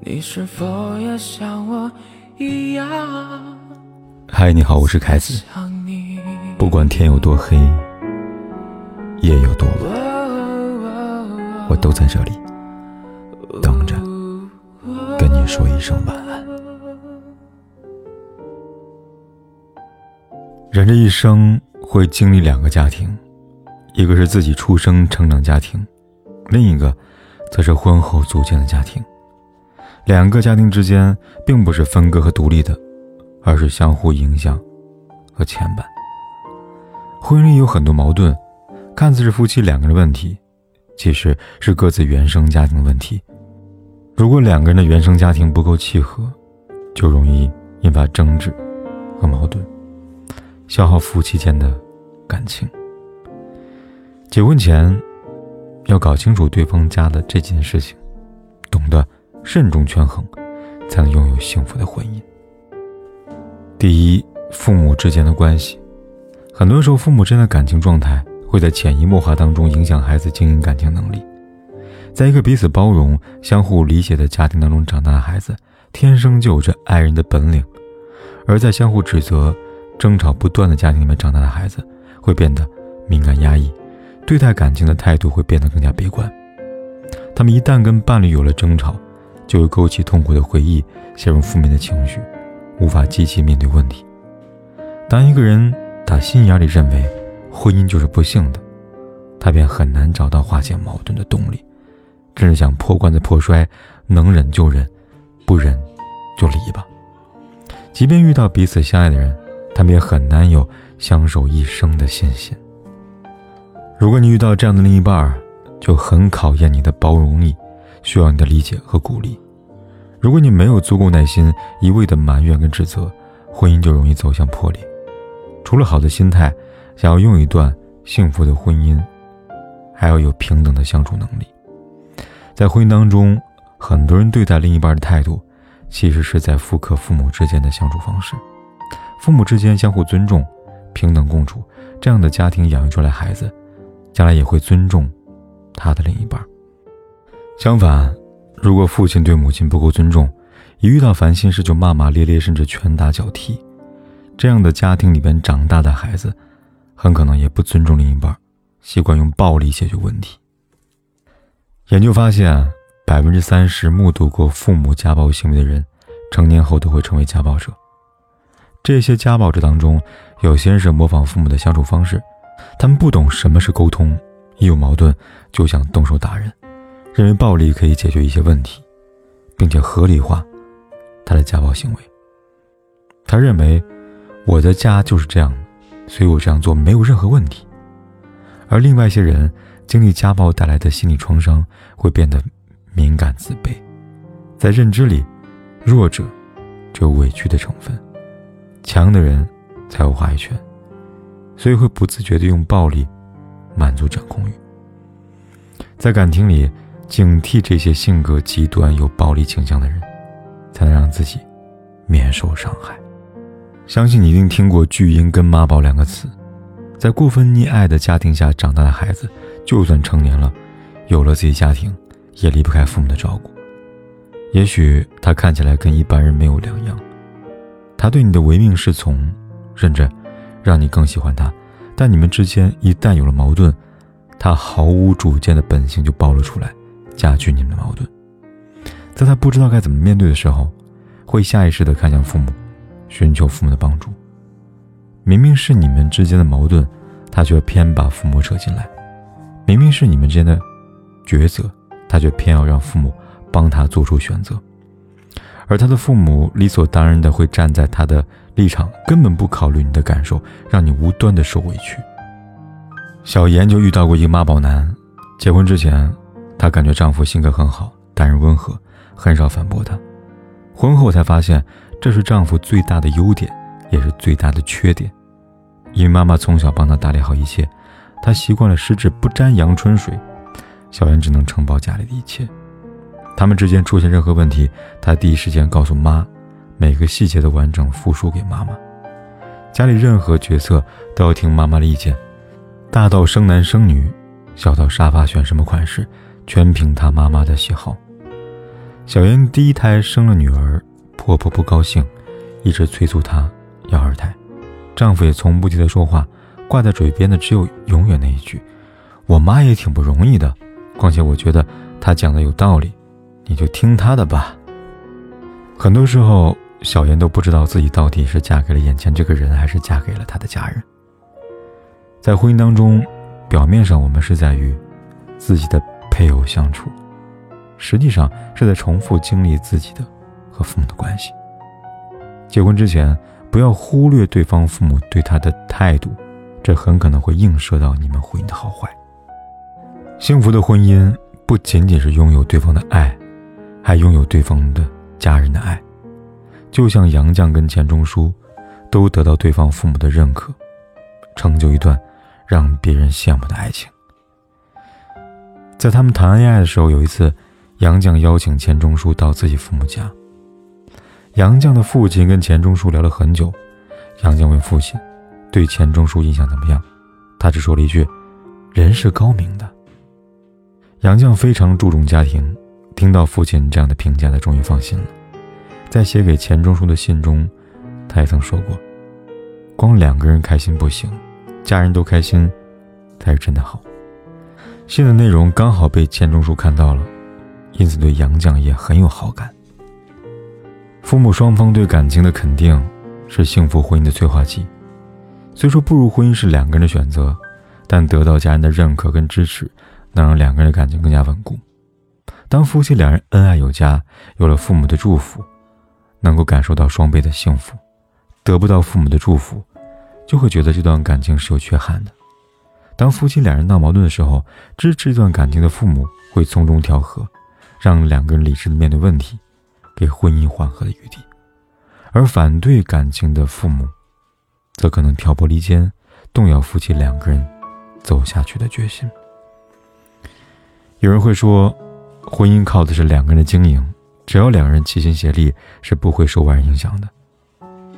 你是否也像我一样？嗨，你好，我是凯子。不管天有多黑，夜有多晚，我都在这里等着跟你说一声晚安。人这一生会经历两个家庭，一个是自己出生成长家庭，另一个则是婚后组建的家庭。两个家庭之间并不是分割和独立的，而是相互影响和牵绊。婚姻里有很多矛盾，看似是夫妻两个人问题，其实是各自原生家庭的问题。如果两个人的原生家庭不够契合，就容易引发争执和矛盾，消耗夫妻间的感情。结婚前要搞清楚对方家的这件事情，懂得。慎重权衡，才能拥有幸福的婚姻。第一，父母之间的关系，很多时候父母之间的感情状态会在潜移默化当中影响孩子经营感情能力。在一个彼此包容、相互理解的家庭当中长大的孩子，天生就有着爱人的本领；而在相互指责、争吵不断的家庭里面长大的孩子，会变得敏感压抑，对待感情的态度会变得更加悲观。他们一旦跟伴侣有了争吵，就会勾起痛苦的回忆，陷入负面的情绪，无法积极面对问题。当一个人打心眼里认为婚姻就是不幸的，他便很难找到化解矛盾的动力，甚至想破罐子破摔，能忍就忍，不忍就离吧。即便遇到彼此相爱的人，他们也很难有相守一生的信心。如果你遇到这样的另一半，就很考验你的包容力。需要你的理解和鼓励。如果你没有足够耐心，一味的埋怨跟指责，婚姻就容易走向破裂。除了好的心态，想要拥有一段幸福的婚姻，还要有平等的相处能力。在婚姻当中，很多人对待另一半的态度，其实是在复刻父母之间的相处方式。父母之间相互尊重、平等共处，这样的家庭养育出来孩子，将来也会尊重他的另一半。相反，如果父亲对母亲不够尊重，一遇到烦心事就骂骂咧咧，甚至拳打脚踢，这样的家庭里边长大的孩子，很可能也不尊重另一半，习惯用暴力解决问题。研究发现，百分之三十目睹过父母家暴行为的人，成年后都会成为家暴者。这些家暴者当中，有些人是模仿父母的相处方式，他们不懂什么是沟通，一有矛盾就想动手打人。认为暴力可以解决一些问题，并且合理化他的家暴行为。他认为我的家就是这样，所以我这样做没有任何问题。而另外一些人经历家暴带来的心理创伤，会变得敏感自卑，在认知里，弱者只有委屈的成分，强的人才有话语权，所以会不自觉地用暴力满足掌控欲，在感情里。警惕这些性格极端、有暴力倾向的人，才能让自己免受伤害。相信你一定听过“巨婴”跟“妈宝”两个词，在过分溺爱的家庭下长大的孩子，就算成年了，有了自己家庭，也离不开父母的照顾。也许他看起来跟一般人没有两样，他对你的唯命是从，甚至让你更喜欢他。但你们之间一旦有了矛盾，他毫无主见的本性就暴露出来。加剧你们的矛盾，在他不知道该怎么面对的时候，会下意识的看向父母，寻求父母的帮助。明明是你们之间的矛盾，他却偏把父母扯进来；明明是你们之间的抉择，他却偏要让父母帮他做出选择。而他的父母理所当然的会站在他的立场，根本不考虑你的感受，让你无端的受委屈。小妍就遇到过一个妈宝男，结婚之前。她感觉丈夫性格很好，待人温和，很少反驳她。婚后才发现，这是丈夫最大的优点，也是最大的缺点。因为妈妈从小帮她打理好一切，她习惯了十指不沾阳春水，小妍只能承包家里的一切。他们之间出现任何问题，她第一时间告诉妈，每个细节都完整复述给妈妈。家里任何决策都要听妈妈的意见，大到生男生女，小到沙发选什么款式。全凭他妈妈的喜好。小妍第一胎生了女儿，婆婆不高兴，一直催促她要二胎。丈夫也从不替她说话，挂在嘴边的只有永远那一句：“我妈也挺不容易的，况且我觉得她讲的有道理，你就听她的吧。”很多时候，小妍都不知道自己到底是嫁给了眼前这个人，还是嫁给了他的家人。在婚姻当中，表面上我们是在与自己的配偶相处，实际上是在重复经历自己的和父母的关系。结婚之前，不要忽略对方父母对他的态度，这很可能会映射到你们婚姻的好坏。幸福的婚姻不仅仅是拥有对方的爱，还拥有对方的家人的爱，就像杨绛跟钱钟书，都得到对方父母的认可，成就一段。让别人羡慕的爱情。在他们谈恋爱的时候，有一次，杨绛邀请钱钟书到自己父母家。杨绛的父亲跟钱钟书聊了很久。杨绛问父亲：“对钱钟书印象怎么样？”他只说了一句：“人是高明的。”杨绛非常注重家庭，听到父亲这样的评价，他终于放心了。在写给钱钟书的信中，他也曾说过：“光两个人开心不行。”家人都开心，才是真的好。信的内容刚好被钱钟书看到了，因此对杨绛也很有好感。父母双方对感情的肯定，是幸福婚姻的催化剂。虽说步入婚姻是两个人的选择，但得到家人的认可跟支持，能让两个人的感情更加稳固。当夫妻两人恩爱有加，有了父母的祝福，能够感受到双倍的幸福；得不到父母的祝福，就会觉得这段感情是有缺憾的。当夫妻两人闹矛盾的时候，支持这段感情的父母会从中调和，让两个人理智的面对问题，给婚姻缓和的余地；而反对感情的父母，则可能挑拨离间，动摇夫妻两个人走下去的决心。有人会说，婚姻靠的是两个人的经营，只要两个人齐心协力，是不会受外人影响的。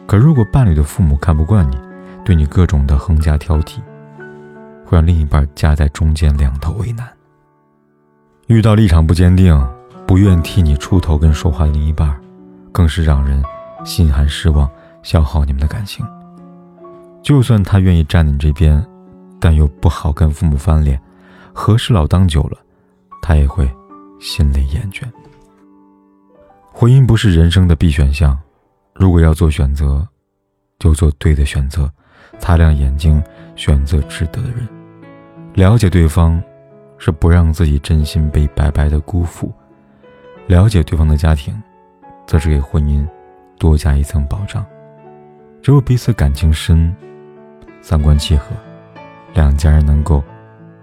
可如果伴侣的父母看不惯你，对你各种的横加挑剔，会让另一半夹在中间，两头为难。遇到立场不坚定、不愿替你出头跟说话的另一半，更是让人心寒失望，消耗你们的感情。就算他愿意站你这边，但又不好跟父母翻脸，和事佬当久了，他也会心累厌倦。婚姻不是人生的必选项，如果要做选择，就做对的选择。擦亮眼睛，选择值得的人。了解对方，是不让自己真心被白白的辜负。了解对方的家庭，则是给婚姻多加一层保障。只有彼此感情深，三观契合，两家人能够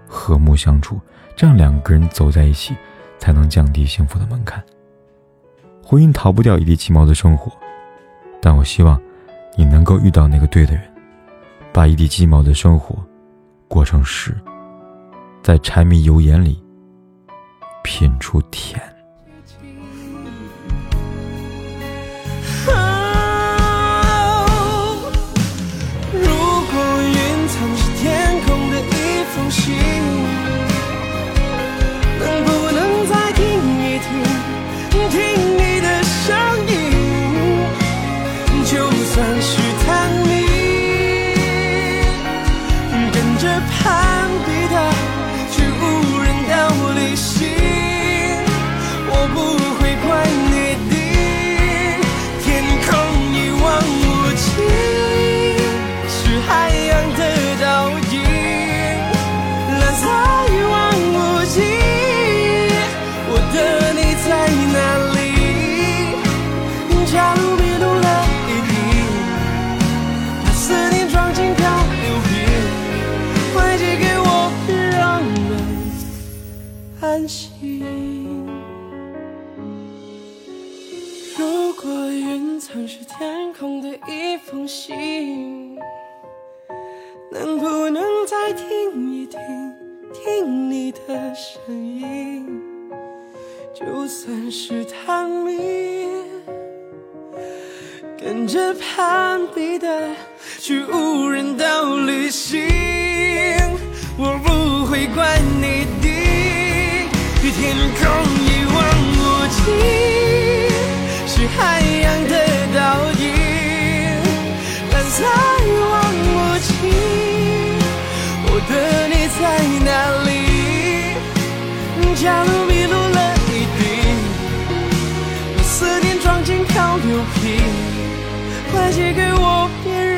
和睦相处，这样两个人走在一起，才能降低幸福的门槛。婚姻逃不掉一地鸡毛的生活，但我希望你能够遇到那个对的人。把一地鸡毛的生活过成诗，在柴米油盐里品出甜。安心。如果云层是天空的一封信，能不能再听一听，听你的声音？就算是探秘，跟着攀比的，去无人岛旅行，我不会怪你的。天空一望无际，是海洋的倒影，蓝色一望无际我的你在哪里。假如迷路了一地，把思念装进漂流瓶，快寄给我，别人